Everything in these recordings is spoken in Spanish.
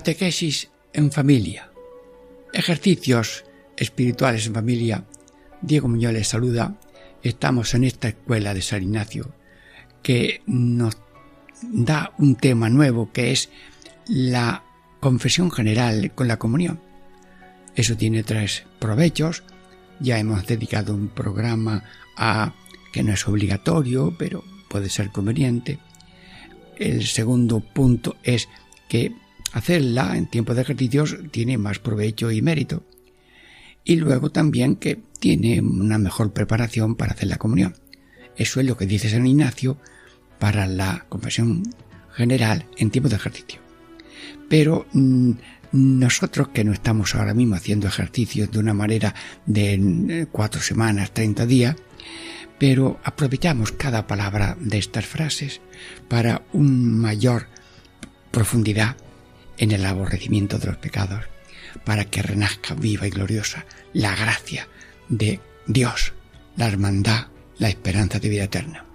Catequesis en familia. Ejercicios espirituales en familia. Diego Muñoz les saluda. Estamos en esta escuela de San Ignacio que nos da un tema nuevo que es la confesión general con la comunión. Eso tiene tres provechos. Ya hemos dedicado un programa a que no es obligatorio, pero puede ser conveniente. El segundo punto es que hacerla en tiempo de ejercicios tiene más provecho y mérito. Y luego también que tiene una mejor preparación para hacer la comunión. Eso es lo que dice San Ignacio para la confesión general en tiempo de ejercicio. Pero mm, nosotros que no estamos ahora mismo haciendo ejercicios de una manera de eh, cuatro semanas, treinta días, pero aprovechamos cada palabra de estas frases para un mayor profundidad en el aborrecimiento de los pecados, para que renazca viva y gloriosa la gracia de Dios, la hermandad, la esperanza de vida eterna.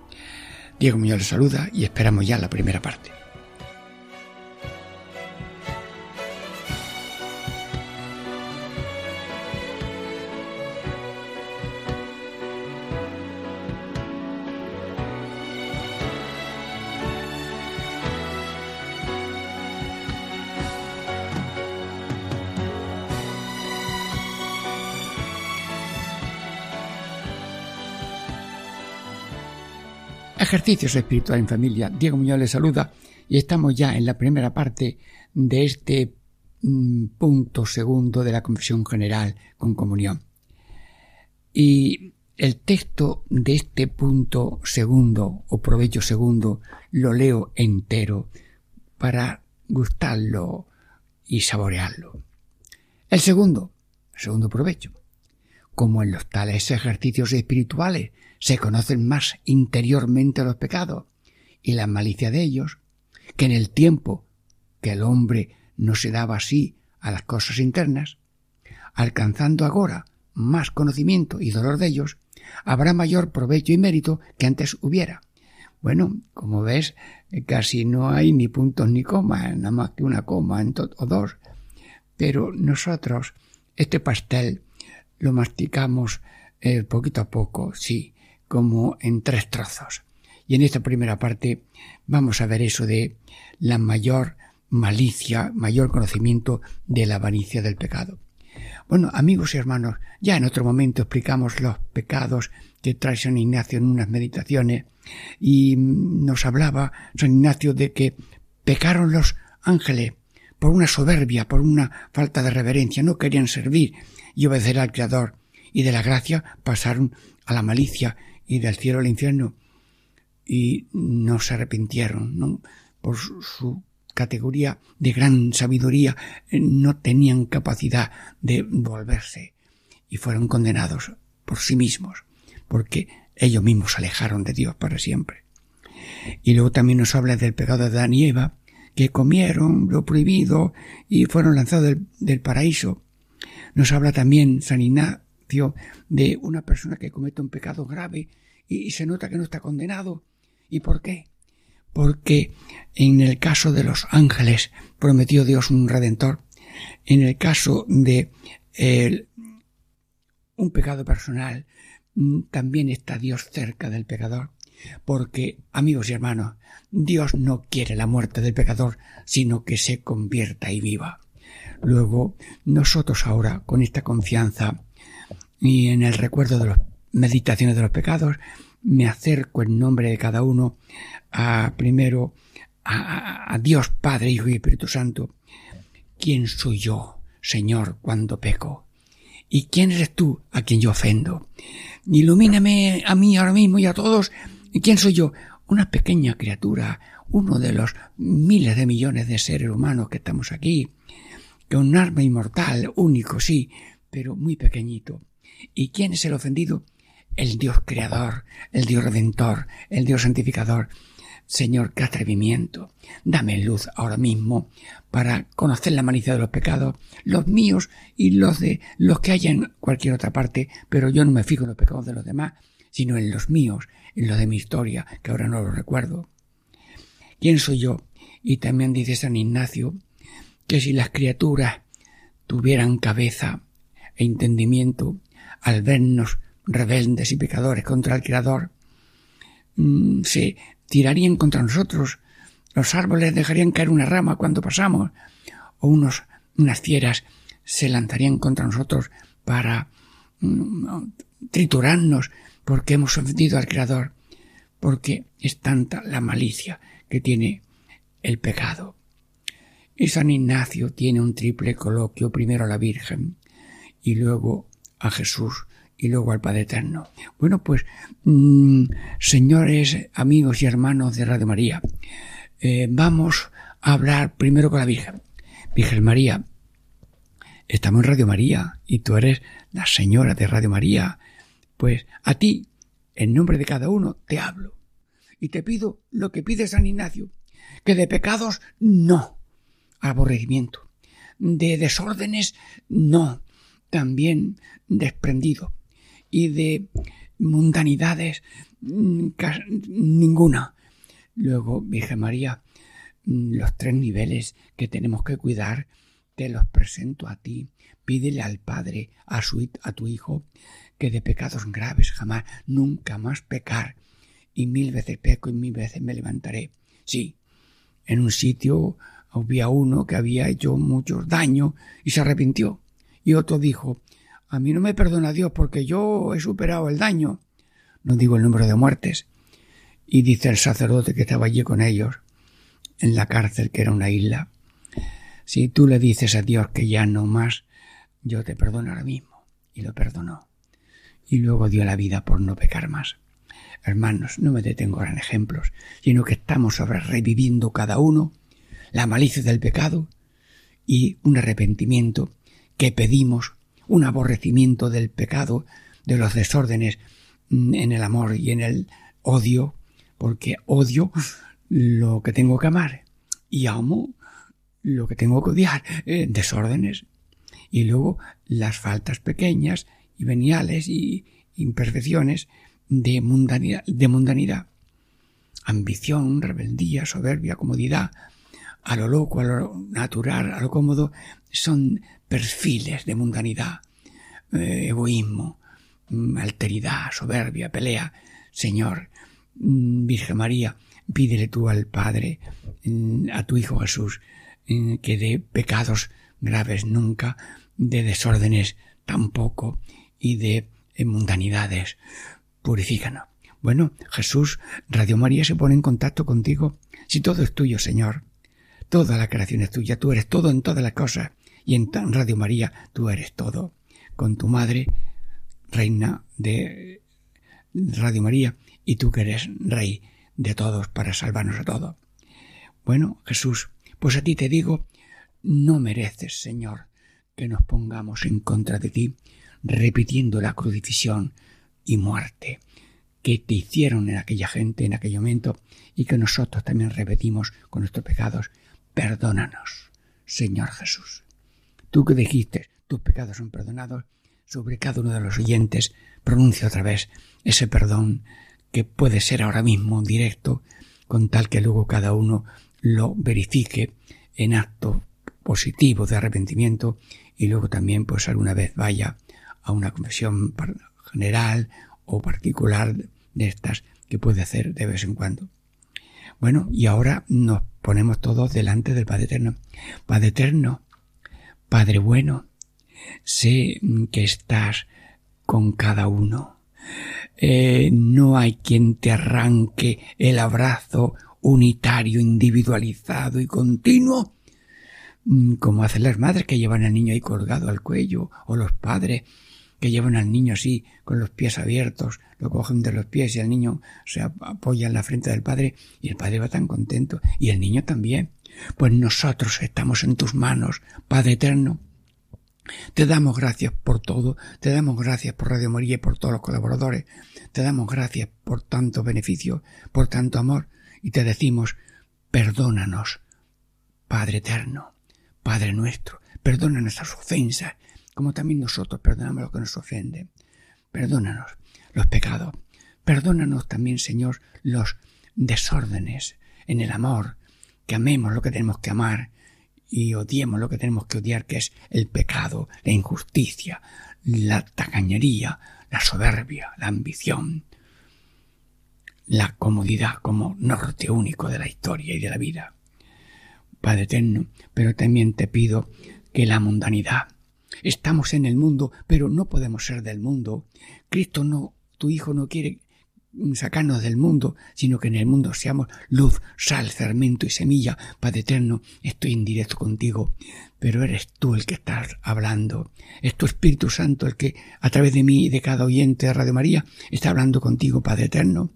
Diego Muñoz les saluda y esperamos ya la primera parte. Ejercicios espirituales en familia. Diego Muñoz les saluda y estamos ya en la primera parte de este mm, punto segundo de la confesión general con comunión. Y el texto de este punto segundo o provecho segundo lo leo entero para gustarlo y saborearlo. El segundo, segundo provecho. Como en los tales ejercicios espirituales se conocen más interiormente los pecados y la malicia de ellos, que en el tiempo que el hombre no se daba así a las cosas internas, alcanzando ahora más conocimiento y dolor de ellos, habrá mayor provecho y mérito que antes hubiera. Bueno, como ves, casi no hay ni puntos ni comas, nada más que una coma o dos. Pero nosotros, este pastel, lo masticamos eh, poquito a poco, sí, como en tres trozos. Y en esta primera parte vamos a ver eso de la mayor malicia, mayor conocimiento de la avaricia del pecado. Bueno, amigos y hermanos, ya en otro momento explicamos los pecados que trae San Ignacio en unas meditaciones y nos hablaba San Ignacio de que pecaron los ángeles por una soberbia, por una falta de reverencia, no querían servir y obedecer al Creador y de la gracia pasaron a la malicia y del cielo al infierno y no se arrepintieron, ¿no? Por su categoría de gran sabiduría eh, no tenían capacidad de volverse y fueron condenados por sí mismos, porque ellos mismos se alejaron de Dios para siempre. Y luego también nos habla del pecado de Adán y Eva, que comieron lo prohibido y fueron lanzados del, paraíso. Nos habla también San de una persona que comete un pecado grave y, se nota que no está condenado. ¿Y por qué? Porque en el caso de los ángeles prometió Dios un redentor. En el caso de un pecado personal, mm, también está Dios cerca del pecador. Porque, amigos y hermanos, Dios no quiere la muerte del pecador, sino que se convierta y viva. Luego, nosotros ahora, con esta confianza y en el recuerdo de las meditaciones de los pecados, me acerco en nombre de cada uno a primero a, Dios Padre, Hijo y Espíritu Santo. ¿Quién soy yo, Señor, cuando peco? ¿Y quién eres tú a quien yo ofendo? Ilumíname a mí ahora mismo y a todos. ¿Y quién soy yo? Una pequeña criatura, uno de los miles de millones de seres humanos que estamos aquí, que un arma inmortal, único, sí, pero muy pequeñito. ¿Y quién es el ofendido? El Dios creador, el Dios redentor, el Dios santificador. Señor, qué atrevimiento. Dame luz ahora mismo para conocer la malicia de los pecados, los míos y los de los que haya en cualquier otra parte, pero yo no me fijo en los pecados de los demás, sino en los míos, en los de mi historia, que ahora no los recuerdo. ¿Quién soy yo? Y también dice San Ignacio que si las criaturas tuvieran cabeza e entendimiento al vernos rebeldes y pecadores contra el Creador, mm, se tirarían contra nosotros, los árboles dejarían caer una rama cuando pasamos, o unos, unas fieras se lanzarían contra nosotros para mm, triturarnos porque hemos ofendido al Creador, porque es tanta la malicia que tiene el pecado. Y San Ignacio tiene un triple coloquio, primero a la Virgen, y luego a Jesús, y luego al Padre Eterno. Bueno, pues, mm, señores, amigos y hermanos de Radio María, eh, vamos a hablar primero con la Virgen. Virgen María, estamos en Radio María y tú eres la señora de Radio María. Pues a ti, en nombre de cada uno, te hablo. Y te pido lo que pide San Ignacio, que de pecados no, aborrecimiento, de desórdenes no, también desprendido, y de mundanidades mm, ninguna. Luego, Virgen María, mm, los tres niveles que tenemos que cuidar, te los presento a ti. Pídele al Padre, a, su, a tu Hijo, que de pecados graves jamás, nunca más pecar. Y mil veces peco y mil veces me levantaré. Sí, en un sitio había uno que había hecho muchos daños y se arrepintió. Y otro dijo, a mí no me perdona Dios porque yo he superado el daño. No digo el número de muertes. Y dice el sacerdote que estaba allí con ellos, en la cárcel, que era una isla, si tú le dices a Dios que ya no más, yo te perdono ahora mismo. Y lo perdonó. Y luego dio la vida por no pecar más. Hermanos, no me detengo en ejemplos, sino que estamos sobre reviviendo cada uno la malicia del pecado y un arrepentimiento que pedimos un aborrecimiento del pecado, de los desórdenes mm, en el amor y en el odio, porque odio lo que tengo que amar y amo lo que tengo que odiar, eh, desórdenes. Y luego las faltas pequeñas y veniales y imperfecciones de mundanidad, de mundanidad. Ambición, rebeldía, soberbia, comodidad, a lo loco, a lo natural, a lo cómodo, son perfiles de mundanidad, eh, egoísmo, mm, alteridad, soberbia, pelea. Señor, mm, Virgen María, pídele tú al Padre, mm, a tu Hijo Jesús, que de pecados graves nunca, de desórdenes tampoco y de mundanidades. Purifícanos. Bueno, Jesús, Radio María se pone en contacto contigo. Si todo es tuyo, Señor, toda la creación es tuya, tú eres todo en todas las cosas y en Radio María tú eres todo. Con tu madre, reina de Radio María, y tú que eres rey de todos para salvarnos a todos. Bueno, Jesús, pues a ti te digo, no mereces, Señor, que nos pongamos en contra de ti, repitiendo la crucifixión y muerte que te hicieron en aquella gente en aquel momento y que nosotros también repetimos con nuestros pecados. Perdónanos, Señor Jesús. Tú que dijiste, tus pecados son perdonados, sobre cada uno de los oyentes pronuncia otra vez ese perdón que puede ser ahora mismo directo, con tal que luego cada uno lo verifique en acto positivo de arrepentimiento y luego también pues alguna vez vaya a una confesión general o particular de estas que puede hacer de vez en cuando. Bueno, y ahora nos ponemos todos delante del Padre Eterno. Padre Eterno, Padre bueno, sé que estás con cada uno. Eh, no hay quien te arranque el abrazo unitario, individualizado y continuo, mm, como hacen las madres que llevan al niño ahí colgado al cuello, o los padres que llevan al niño así, con los pies abiertos, lo cogen de los pies y el niño se apoya en la frente del padre y el padre va tan contento y el niño también. Pues nosotros estamos en tus manos, Padre eterno. Te damos gracias por todo, te damos gracias por Radio María y por todos los colaboradores, te damos gracias por tanto beneficio, por tanto amor, y te decimos, perdónanos, Padre eterno, Padre nuestro, perdona nuestras ofensas, como también nosotros perdonamos a los que nos ofenden. Perdónanos los pecados. Perdónanos también, Señor, los desórdenes en el amor, que amemos lo que tenemos que amar y odiemos lo que tenemos que odiar, que es el pecado, la injusticia, la tacañería, la soberbia, la ambición, la comodidad como norte único de la historia y de la vida. Padre eterno, pero también te pido que la mundanidad, Estamos en el mundo, pero no podemos ser del mundo. Cristo no, tu Hijo no quiere sacarnos del mundo, sino que en el mundo seamos luz, sal, fermento y semilla. Padre eterno, estoy en directo contigo, pero eres tú el que estás hablando. Es tu Espíritu Santo el que, a través de mí y de cada oyente de Radio María, está hablando contigo, Padre eterno.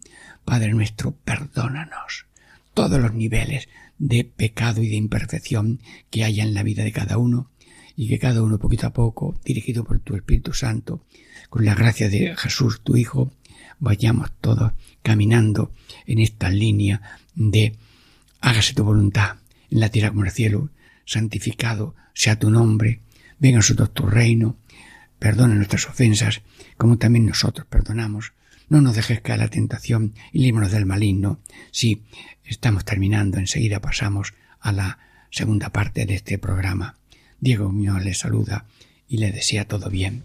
Padre nuestro, perdónanos todos los niveles de pecado y de imperfección que haya en la vida de cada uno y que cada uno poquito a poco, dirigido por tu Espíritu Santo, con la gracia de Jesús, tu Hijo, vayamos todos caminando en esta línea de hágase tu voluntad en la tierra como en el cielo, santificado sea tu nombre, venga a nosotros tu reino, perdona nuestras ofensas, como también nosotros perdonamos. No nos dejes caer la tentación y líbranos del maligno. Sí, estamos terminando, enseguida pasamos a la segunda parte de este programa. Diego Muñoz le saluda y le desea todo bien.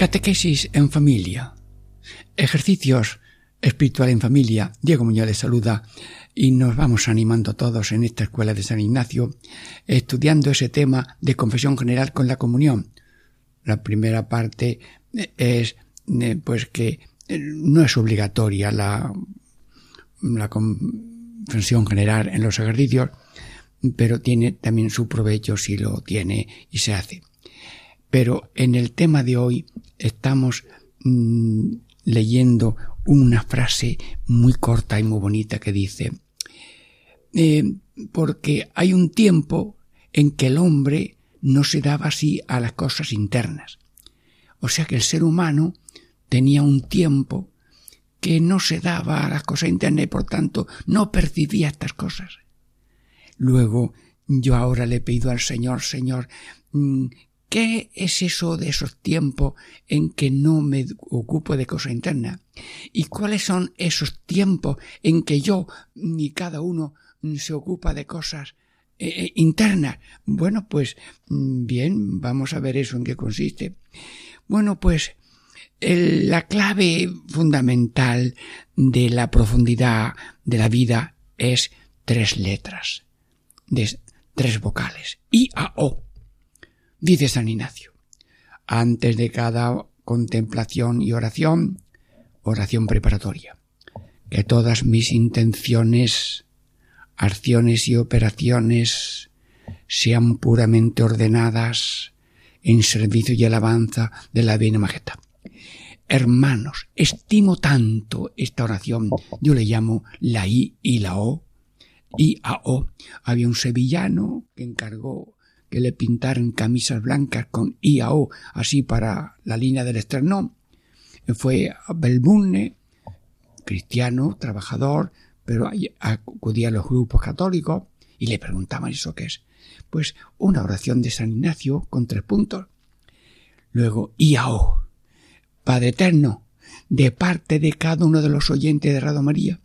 Catequesis en familia. Ejercicios espiritual en familia. Diego Muñoz les saluda y nos vamos animando todos en esta escuela de San Ignacio estudiando ese tema de confesión general con la comunión. La primera parte es eh, pues que eh, no es obligatoria la, la confesión general en los ejercicios, pero tiene también su provecho si lo tiene y se hace. Pero en el tema de hoy estamos mm, leyendo una frase muy corta y muy bonita que dice, eh, porque hay un tiempo en que el hombre no se daba así a las cosas internas. O sea que el ser humano tenía un tiempo que no se daba a las cosas internas y por tanto no percibía estas cosas. Luego yo ahora le pido al Señor, Señor, mm, ¿qué es eso de esos tiempos en que no me ocupo de cosa interna? ¿Y cuáles son esos tiempos en que yo ni cada uno se ocupa de cosas eh, eh, internas? Bueno, pues mm, bien, vamos a ver eso en qué consiste. Bueno, pues la clave fundamental de la profundidad de la vida es tres letras, tres vocales, I, A, O. Dice San Ignacio, antes de cada contemplación y oración, oración preparatoria, que todas mis intenciones, acciones y operaciones sean puramente ordenadas en servicio y alabanza de la Divina Majestad Hermanos, estimo tanto esta oración, yo le llamo la I y la O, I a O. Había un sevillano que encargó que le pintaran camisas blancas con I a O, así para la línea del esternón. Fue a Belbunne, cristiano, trabajador, pero acudía a los grupos católicos y le preguntaban eso qué es. Pues una oración de San Ignacio con tres puntos. Luego I a O Padre Eterno, de parte de cada uno de los oyentes de Radio María,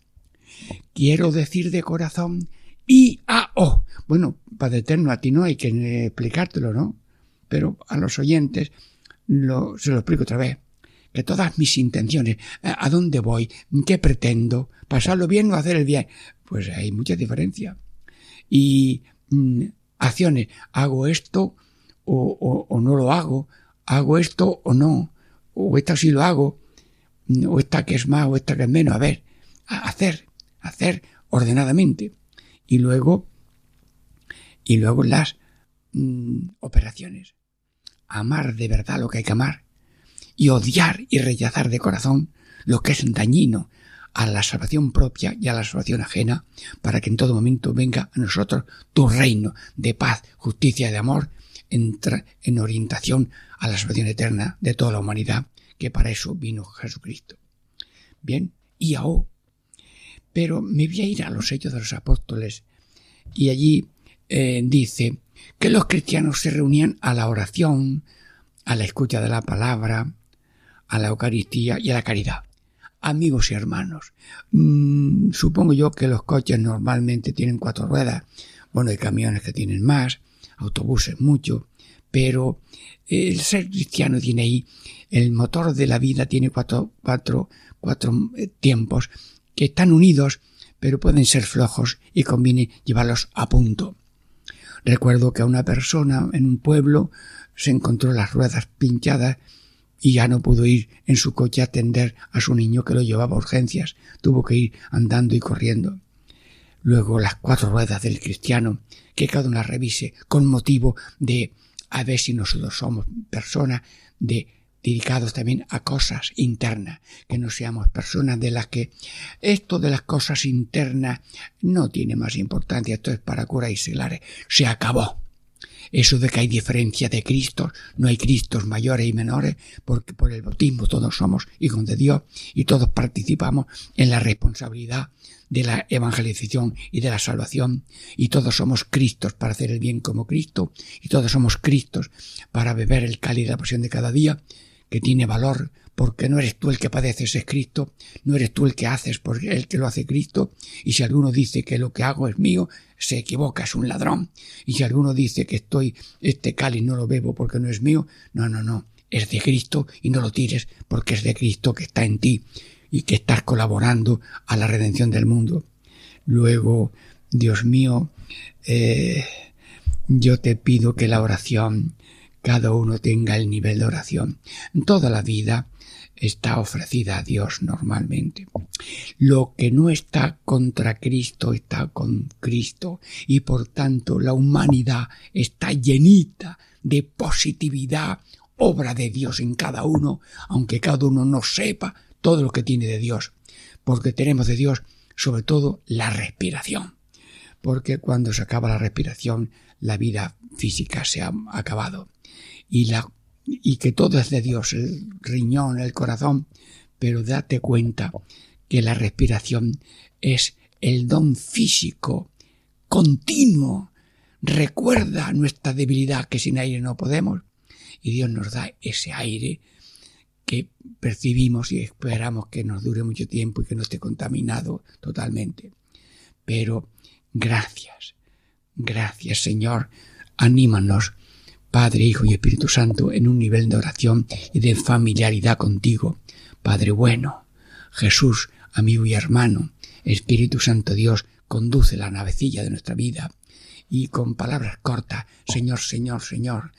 quiero decir de corazón I A O. Bueno, Padre Eterno, a ti no hay que explicártelo, ¿no? Pero a los oyentes lo, se lo explico otra vez. Que todas mis intenciones, a dónde voy, qué pretendo, pasarlo bien o hacer el bien, pues hay mucha diferencia. Y mm, acciones, hago esto o, o no lo hago, hago esto o no, o esta sí lo hago, o esta que es más, o esta que es menos. A ver, hacer, hacer ordenadamente. Y luego, y luego las mm, operaciones. Amar de verdad lo que hay que amar. Y odiar y rechazar de corazón lo que es dañino a la salvación propia y a la salvación ajena, para que en todo momento venga a nosotros tu reino de paz, justicia y de amor, en orientación a la salvación eterna de toda la humanidad, que para eso vino Jesucristo. Bien, y ahora. Pero me voy a ir a los hechos de los apóstoles. Y allí eh, dice que los cristianos se reunían a la oración, a la escucha de la palabra, a la Eucaristía y a la caridad. Amigos y hermanos, mm, supongo yo que los coches normalmente tienen cuatro ruedas, bueno, hay camiones que tienen más, autobuses mucho, pero el ser cristiano tiene ahí, el motor de la vida tiene cuatro, cuatro, cuatro eh, tiempos que están unidos, pero pueden ser flojos y conviene llevarlos a punto. Recuerdo que a una persona en un pueblo se encontró las ruedas pinchadas y ya no pudo ir en su coche a atender a su niño que lo llevaba a urgencias, tuvo que ir andando y corriendo. Luego las cuatro ruedas del cristiano, que cada una revise con motivo de a ver si nosotros somos personas de dedicados también a cosas internas, que no seamos personas de las que esto de las cosas internas no tiene más importancia, esto es para curar y seglares, se acabó. Eso de que hay diferencia de Cristos, no hay Cristos mayores y menores, porque por el bautismo todos somos hijos de Dios y todos participamos en la responsabilidad de la evangelización y de la salvación, y todos somos Cristos para hacer el bien como Cristo, y todos somos Cristos para beber el cáliz de la pasión de cada día, que tiene valor, porque no eres tú el que padeces, es Cristo, no eres tú el que haces, porque el que lo hace Cristo, y si alguno dice que lo que hago es mío, se equivoca, es un ladrón, y si alguno dice que estoy, este cáliz no lo bebo porque no es mío, no, no, no, es de Cristo y no lo tires porque es de Cristo que está en ti y que estás colaborando a la redención del mundo. Luego, Dios mío, eh, yo te pido que la oración, cada uno tenga el nivel de oración. Toda la vida está ofrecida a Dios normalmente. Lo que no está contra Cristo está con Cristo y por tanto la humanidad está llenita de positividad, obra de Dios en cada uno, aunque cada uno no sepa todo lo que tiene de Dios, porque tenemos de Dios sobre todo la respiración, porque cuando se acaba la respiración la vida física se ha acabado y la y que todo es de Dios, el riñón, el corazón, pero date cuenta que la respiración es el don físico continuo. Recuerda nuestra debilidad que sin aire no podemos y Dios nos da ese aire que percibimos y esperamos que nos dure mucho tiempo y que no esté contaminado totalmente. Pero gracias, gracias Señor, anímanos Padre, Hijo y Espíritu Santo, en un nivel de oración y de familiaridad contigo. Padre bueno, Jesús, amigo y hermano, Espíritu Santo Dios, conduce la navecilla de nuestra vida y con palabras cortas, Señor, Señor, Señor,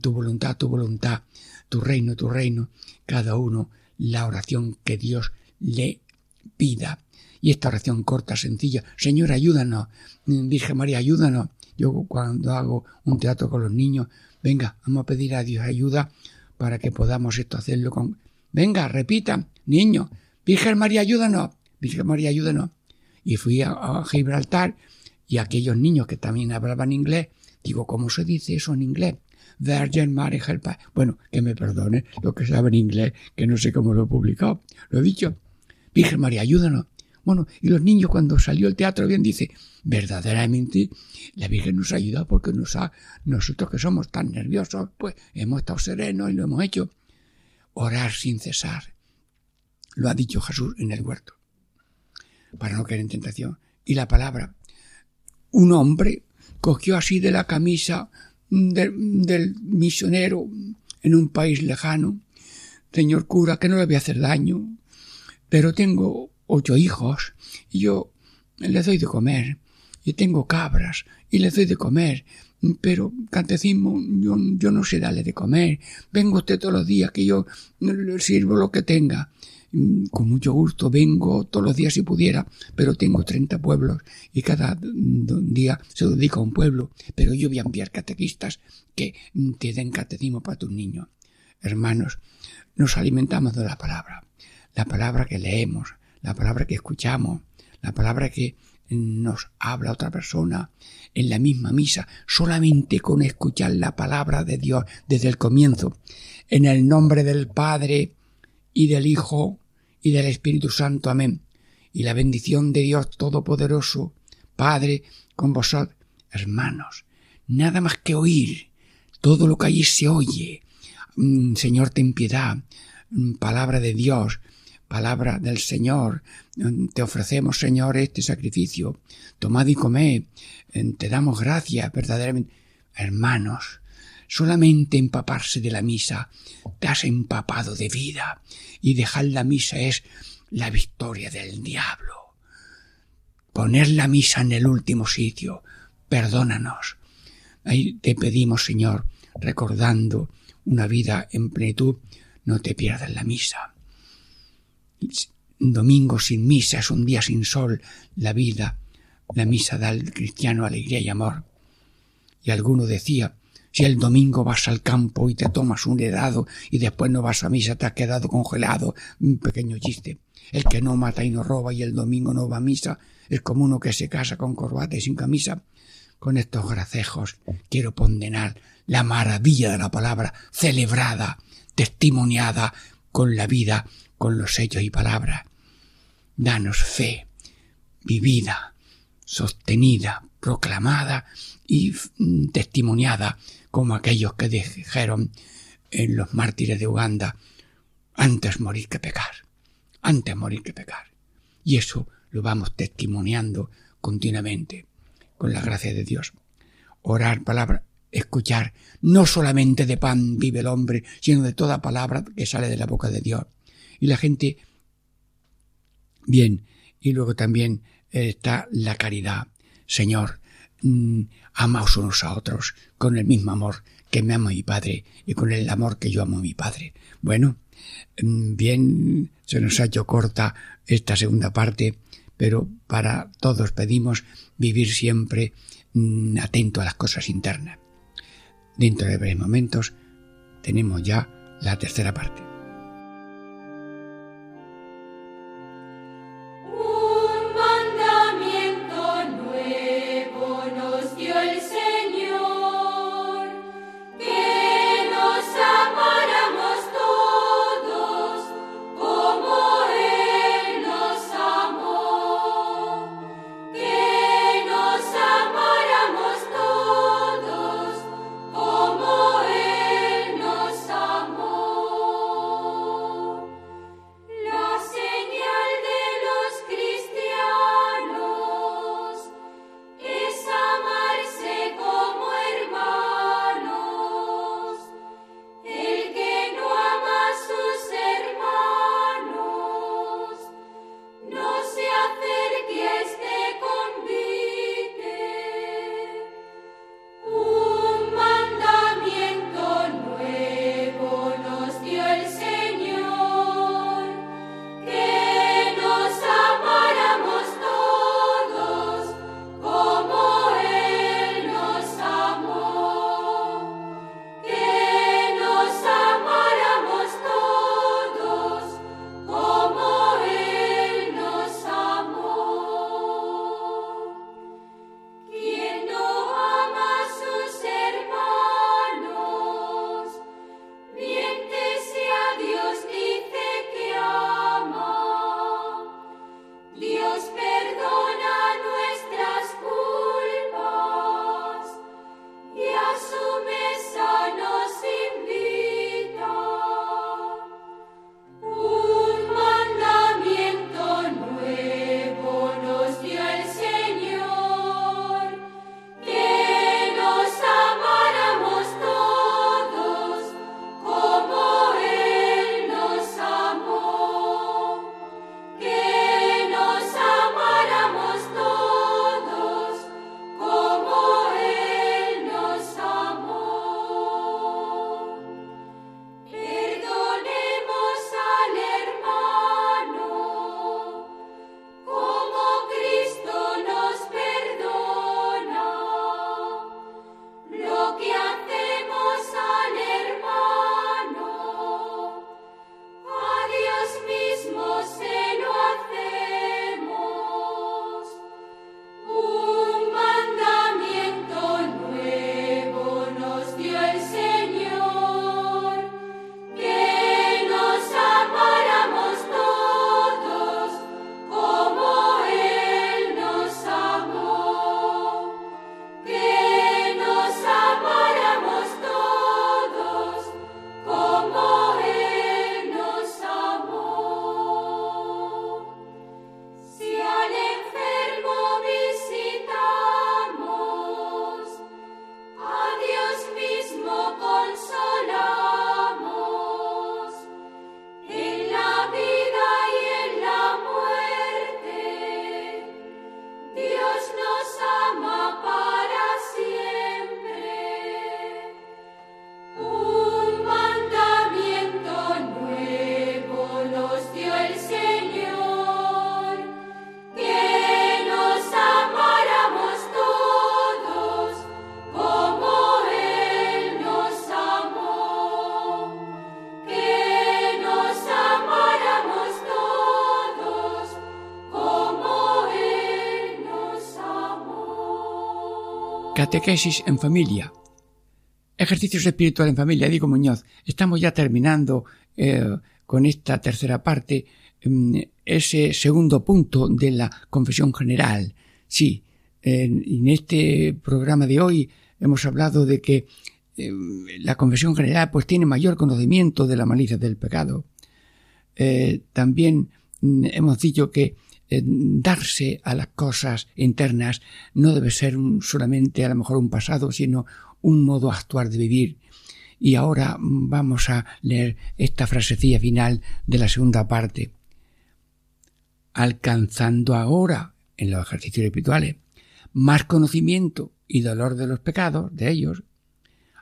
tu voluntad, tu voluntad, tu reino, tu reino, cada uno la oración que Dios le pida. Y esta oración corta, sencilla, Señor, ayúdanos, Virgen María, ayúdanos. Yo cuando hago un teatro con los niños, Venga, vamos a pedir a Dios ayuda para que podamos esto hacerlo con... Venga, repita, niño, Virgen María, ayúdanos, Virgen María, ayúdanos. Y fui a, Gibraltar y aquellos niños que también hablaban inglés, digo, ¿cómo se dice eso en inglés? Virgin Mary Help. Bueno, que me perdone lo que sabe en inglés, que no sé cómo lo he publicado. Lo he dicho. Virgen María, ayúdanos. Bueno, y los niños cuando salió el teatro bien dice, verdaderamente la Virgen nos ha ayudado porque nos ha, nosotros que somos tan nerviosos, pues hemos estado serenos y lo hemos hecho. Orar sin cesar. Lo ha dicho Jesús en el huerto. Para no caer en tentación. Y la palabra. Un hombre cogió así de la camisa del misionero en un país lejano. Señor cura, que no le voy a hacer daño, pero tengo ocho hijos y yo les doy de comer y tengo cabras y les doy de comer pero catecismo yo, yo no sé darle de comer. Vengo usted todos los días que yo le sirvo lo que tenga. Con mucho gusto vengo todos los días si pudiera, pero tengo 30 pueblos y cada día se dedica a un pueblo, pero yo voy a enviar catequistas que te den catecismo para tus niños. Hermanos, nos alimentamos de la palabra, la palabra que leemos, la palabra que escuchamos, la palabra que nos habla otra persona en la misma misa, solamente con escuchar la palabra de Dios desde el comienzo, en el nombre del Padre y del Hijo y del Espíritu Santo. Amén. Y la bendición de Dios Todopoderoso, Padre, con vosotros, hermanos, nada más que oír, todo lo que allí se oye. Mm, Señor, ten piedad, mm, palabra de Dios, palabra del Señor. Te ofrecemos, Señor, este sacrificio. Tomad y comed. Te damos gracias, verdaderamente. Hermanos, solamente empaparse de la misa te has empapado de vida y dejar la misa es la victoria del diablo. Poner la misa en el último sitio, perdónanos. Ahí te pedimos, Señor, recordando una vida en plenitud, no te pierdas la misa domingo sin misa es un día sin sol, la vida, la misa da al cristiano alegría y amor. Y alguno decía, si el domingo vas al campo y te tomas un helado y después no vas a misa, te has quedado congelado. Un pequeño chiste. El que no mata y no roba y el domingo no va a misa es como uno que se casa con corbata y sin camisa. Con estos gracejos quiero condenar la maravilla de la palabra celebrada, testimoniada con la vida con los sellos y palabras. Danos fe, vivida, sostenida, proclamada y mm, testimoniada como aquellos que dijeron en los mártires de Uganda, antes morir que pecar, antes morir que pecar. Y eso lo vamos testimoniando continuamente, con la gracia de Dios. Orar palabra, escuchar, no solamente de pan vive el hombre, sino de toda palabra que sale de la boca de Dios y la gente bien. Y luego también está la caridad. Señor, mmm, amaos unos a otros con el mismo amor que me ama mi Padre y con el amor que yo amo a mi Padre. Bueno, Mm, bien, se nos ha hecho corta esta segunda parte, pero para todos pedimos vivir siempre mm, atento a las cosas internas. Dentro de breves momentos tenemos ya la tercera parte. Catequesis en familia. Ejercicios espirituales en familia. Digo Muñoz, estamos ya terminando eh, con esta tercera parte, mm, ese segundo punto de la confesión general. Sí, en, este programa de hoy hemos hablado de que eh, la confesión general pues tiene mayor conocimiento de la malicia del pecado. Eh, también mm, hemos dicho que darse a las cosas internas no debe ser solamente a lo mejor un pasado, sino un modo actuar de vivir. Y ahora vamos a leer esta frasecilla final de la segunda parte. Alcanzando ahora, en los ejercicios espirituales, más conocimiento y dolor de los pecados, de ellos,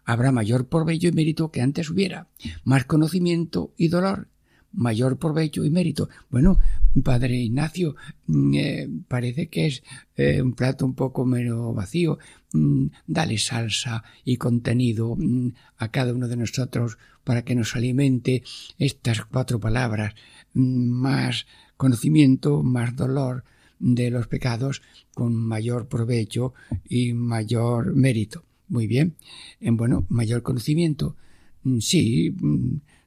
habrá mayor provecho y mérito que antes hubiera, más conocimiento y dolor, mayor provecho y mérito. Bueno, Padre Ignacio, mm, eh, parece que es eh, un plato un poco menos vacío. Mm, dale salsa y contenido mm, a cada uno de nosotros para que nos alimente estas cuatro palabras. Más conocimiento, más dolor de los pecados, con mayor provecho y mayor mérito. Muy bien. En bueno, mayor conocimiento. Sí,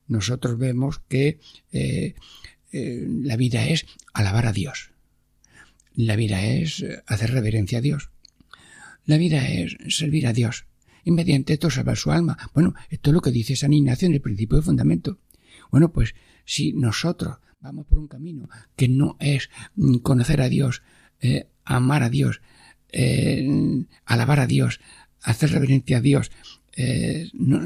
nosotros vemos que eh, eh, la vida es alabar a Dios. La vida es eh, hacer reverencia a Dios. La vida es servir a Dios. Y mediante esto salvar su alma. Bueno, esto es lo que dice San Ignacio en el principio de fundamento. Bueno, pues si nosotros vamos por un camino que no es mm, conocer a Dios, amar a Dios, alabar a Dios, hacer reverencia a Dios, eh, no,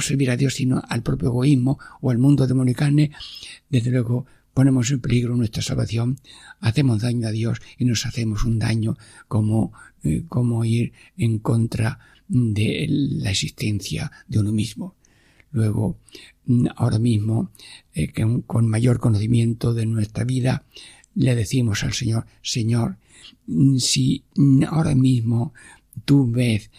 servir a Dios sino al propio egoísmo o al mundo demonio desde luego ponemos en peligro nuestra salvación, hacemos daño a Dios y nos hacemos un daño como, eh, como ir en contra de la existencia de uno mismo. Luego, ahora mismo, eh, con mayor conocimiento de nuestra vida, le decimos al Señor, Señor, si ahora mismo tú ves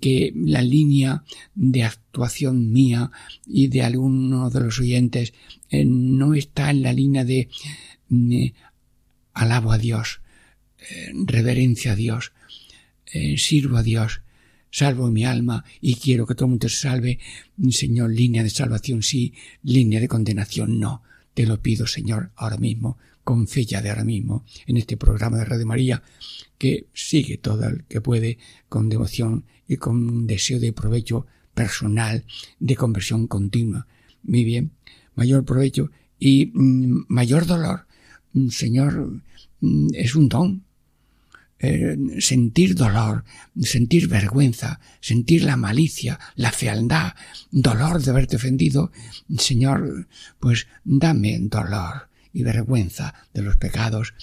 que la línea de actuación mía y de alguno de los oyentes eh, no está en la línea de eh, alabo a Dios, eh, reverencia a Dios, sirvo a Dios, salvo mi alma y quiero que todo el mundo se salve, Señor, línea de salvación sí, línea de condenación no. Te lo pido, Señor, ahora mismo, con fe de ahora mismo, en este programa de Radio María, que sigue todo el que puede con devoción y con deseo de provecho personal, de conversión continua. Muy bien, mayor provecho y mm, mayor dolor. Mm, Señor, mm, es un don. Eh, sentir dolor, sentir vergüenza, sentir la malicia, la fealdad, dolor de haberte ofendido, Señor, pues dame dolor y vergüenza de los pecados,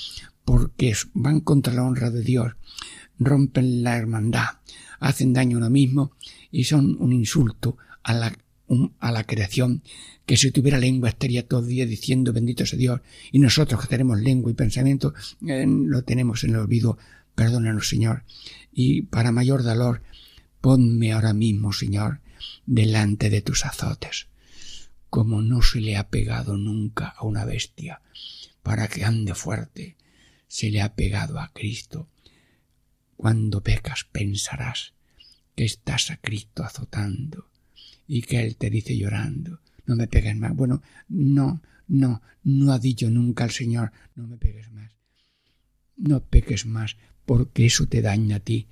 porque van contra la honra de Dios, rompen la hermandad, hacen daño a uno mismo y son un insulto a la, a la creación que si tuviera lengua estaría todo el día diciendo bendito sea Dios y nosotros que tenemos lengua y pensamiento eh, lo tenemos en el olvido. Perdónanos Señor. Y para mayor dolor ponme ahora mismo Señor delante de tus azotes como no se le ha pegado nunca a una bestia para que ande fuerte se le ha pegado a Cristo. Cuando pecas pensarás que estás a Cristo azotando y que Él te dice llorando, no me pegues más. Bueno, no, no, no ha dicho nunca el Señor, no me pegues más. No peques más, porque eso te daña a ti.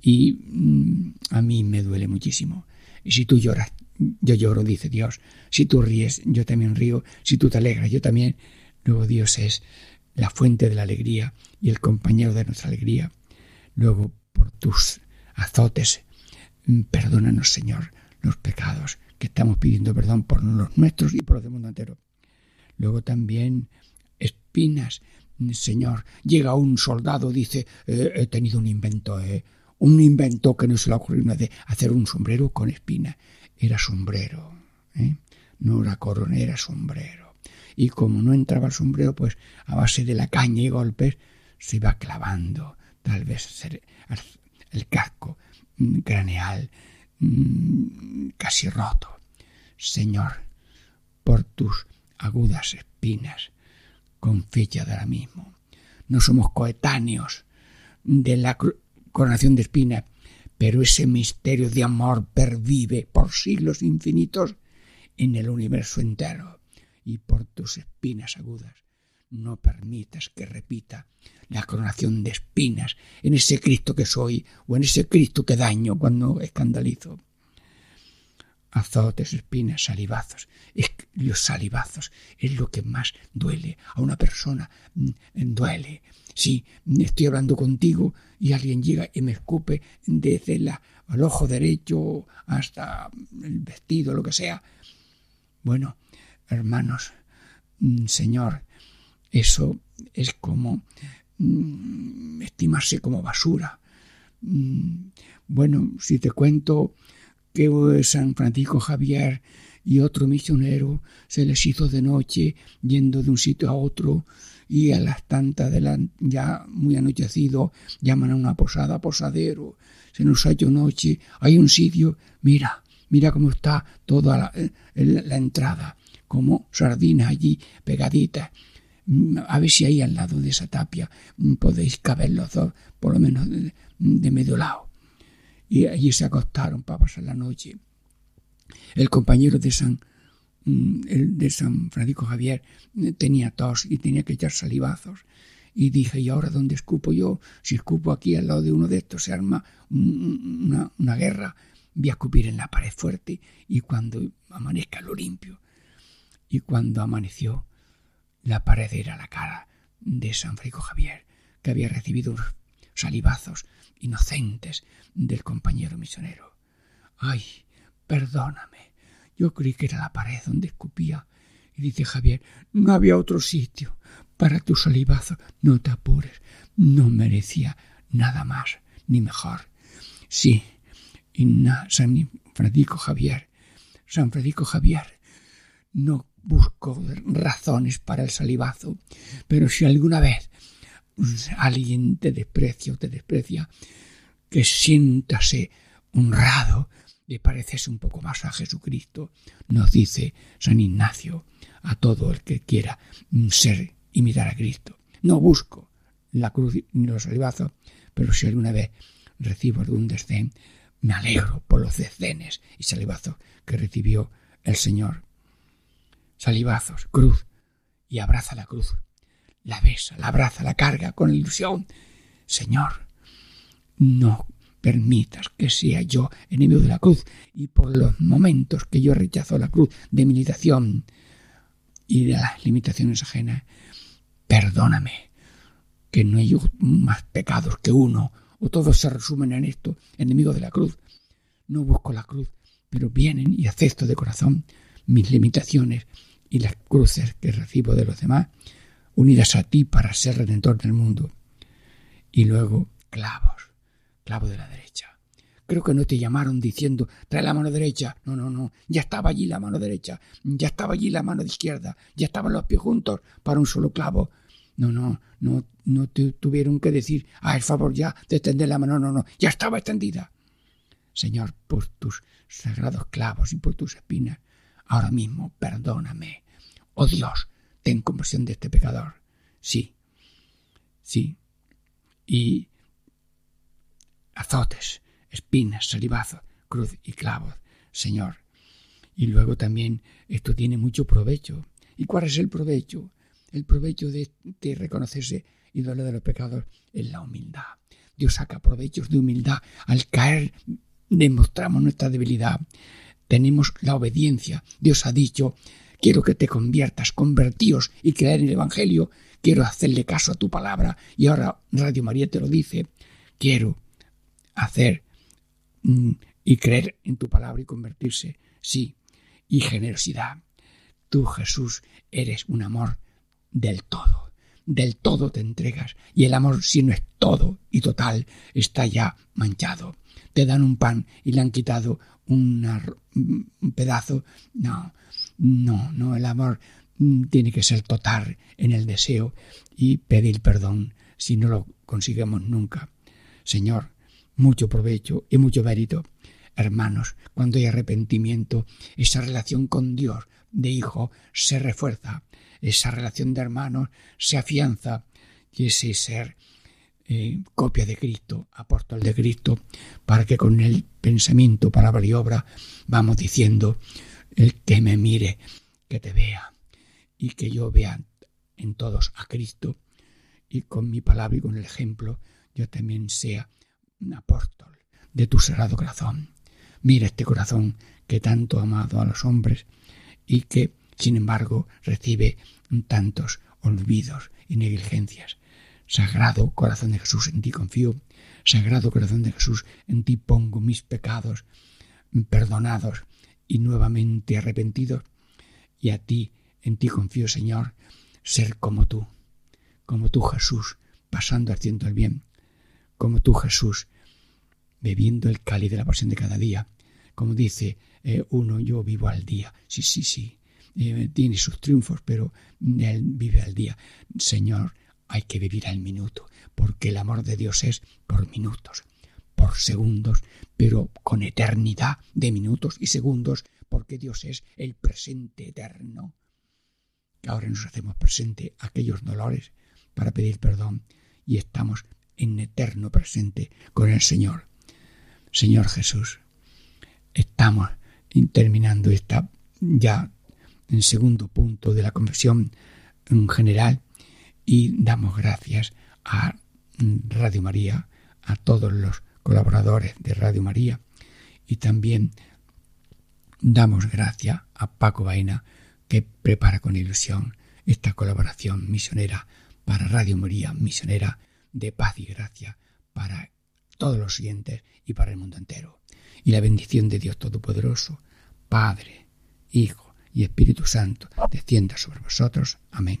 Y mm, a mí me duele muchísimo. Y si tú lloras, yo lloro, dice Dios. Si tú ríes, yo también río. Si tú te alegras, yo también. Luego Dios es la fuente de la alegría y el compañero de nuestra alegría. Luego, por tus azotes, mm, perdónanos, Señor, los pecados que estamos pidiendo perdón por los nuestros y por los del mundo entero. Luego también espinas, mm, Señor. Llega un soldado, dice, eh, he tenido un invento, eh, un invento que no se le ha ocurrido de hacer un sombrero con espinas. Era sombrero, ¿eh? no era corona, era sombrero y como no entraba el sombrero, pues a base de la caña y golpes se iba clavando tal vez el casco mm, craneal mm, casi roto. Señor, por tus agudas espinas, con fecha de ahora mismo. No somos coetáneos de la coronación de espinas, pero ese misterio de amor pervive por siglos infinitos en el universo entero y por tus espinas agudas. No permitas que repita la coronación de espinas en ese Cristo que soy o en ese Cristo que daño cuando escandalizo. Azotes, espinas, salivazos. Los salivazos es lo que más duele a una persona. Mm, duele. Si estoy hablando contigo y alguien llega y me escupe desde la, el ojo derecho hasta el vestido, lo que sea. Bueno, hermanos, mm, Señor, eso es como mm, estimarse como basura. Mm, bueno, si te cuento que San Francisco Javier y otro misionero se les hizo de noche yendo de un sitio a otro y a las tantas de la ya muy anochecido llaman a una posada posadero se nos ha hecho noche hay un sitio mira mira cómo está toda la, la entrada como sardina allí pegadita mm, a ver si ahí al lado de esa tapia mm, podéis caber los dos por lo menos de, medio lado y allí se acostaron para pasar la noche el compañero de San, mm, el de San Francisco Javier tenía tos y tenía que echar salivazos. Y dije, ¿y ahora dónde escupo yo? Si escupo aquí al lado de uno de estos se arma una, una guerra. Voy a escupir en la pared fuerte y cuando amanezca lo limpio. Y cuando amaneció, la pared era la cara de San Francisco Javier, que había recibido salivazos inocentes del compañero misionero. ¡Ay! Perdóname. Yo creí que era la pared donde escupía. Y dice Javier, no había otro sitio para tu salivazo. No te apures. No merecía nada más ni mejor. Sí, y San Francisco Javier, San Francisco Javier, no busco razones para el salivazo, pero si alguna vez alguien te desprecia o te desprecia, que siéntase honrado le pareces un poco más a Jesucristo, nos dice San Ignacio, a todo el que quiera ser y mirar a Cristo. No busco la cruz ni los salivazos, pero si alguna vez recibo algún desdén, me alegro por los desdenes y salivazos que recibió el Señor. Salivazos, cruz, y abraza la cruz. La besa, la abraza, la carga con ilusión. Señor, no permitas que sea yo enemigo de la cruz y por los momentos que yo rechazo la cruz de mi limitación y de las limitaciones ajenas, perdóname que no hay más pecados que uno o todos se resumen en esto, enemigo de la cruz. No busco la cruz, pero vienen y acepto de corazón mis limitaciones y las cruces que recibo de los demás, unidas a ti para ser redentor del mundo. Y luego clavos clavo de la derecha. Creo que no te llamaron diciendo, trae la mano derecha. No, no, no. Ya estaba allí la mano derecha. Ya estaba allí la mano izquierda. Ya estaban los pies juntos para un solo clavo. No, no, no, no te tuvieron que decir, ah, el favor ya de la mano. No, no, ya estaba extendida. Señor, por tus sagrados clavos y por tus espinas, ahora mismo perdóname. Oh Dios, ten compasión de este pecador. Sí, sí. Y azotes, espinas, salivazos, cruz y clavos, Señor. Y luego también esto tiene mucho provecho. ¿Y cuál es el provecho? El provecho de, reconocerse ídolo de los pecados es la humildad. Dios saca provechos de humildad. Al caer demostramos nuestra debilidad. Tenemos la obediencia. Dios ha dicho, quiero que te conviertas, convertíos y creer en el Evangelio. Quiero hacerle caso a tu palabra. Y ahora Radio María te lo dice. Quiero hacer mm, y creer en tu palabra y convertirse, sí, y generosidad. Tú, Jesús, eres un amor del todo, del todo te entregas, y el amor, si no es todo y total, está ya manchado. Te dan un pan y le han quitado un pedazo. No, no, no, el amor tiene que ser total en el deseo y pedir perdón si no lo conseguimos nunca. Señor, mucho provecho y mucho mérito. Hermanos, cuando hay arrepentimiento, esa relación con Dios de hijo se refuerza, esa relación de hermanos se afianza y ese ser eh, copia de Cristo, apóstol de Cristo, para que con el pensamiento, palabra y obra vamos diciendo, el que me mire, que te vea y que yo vea en todos a Cristo y con mi palabra y con el ejemplo yo también sea un apóstol de tu sagrado corazón. Mira este corazón que tanto ha amado a los hombres y que, sin embargo, recibe tantos olvidos y negligencias. Sagrado corazón de Jesús, en ti confío. Sagrado corazón de Jesús, en ti pongo mis pecados perdonados y nuevamente arrepentidos. Y a ti, en ti confío, Señor, ser como tú, como tú, Jesús, pasando haciendo el bien, como tú Jesús, bebiendo el cáliz de la pasión de cada día, como dice eh, uno, yo vivo al día. Sí, sí, sí. Eh, tiene sus triunfos, pero él vive al día. Señor, hay que vivir al minuto, porque el amor de Dios es por minutos, por segundos, pero con eternidad de minutos y segundos, porque Dios es el presente eterno. Ahora nos hacemos presente aquellos dolores para pedir perdón y estamos en eterno presente con el Señor. Señor Jesús, estamos terminando esta ya en segundo punto de la confesión en general y damos gracias a Radio María, a todos los colaboradores de Radio María y también damos gracias a Paco Baena que prepara con ilusión esta colaboración misionera para Radio María, misionera de paz y gracia para todos los siguientes y para el mundo entero. Y la bendición de Dios Todopoderoso, Padre, Hijo y Espíritu Santo, descienda sobre vosotros. Amén.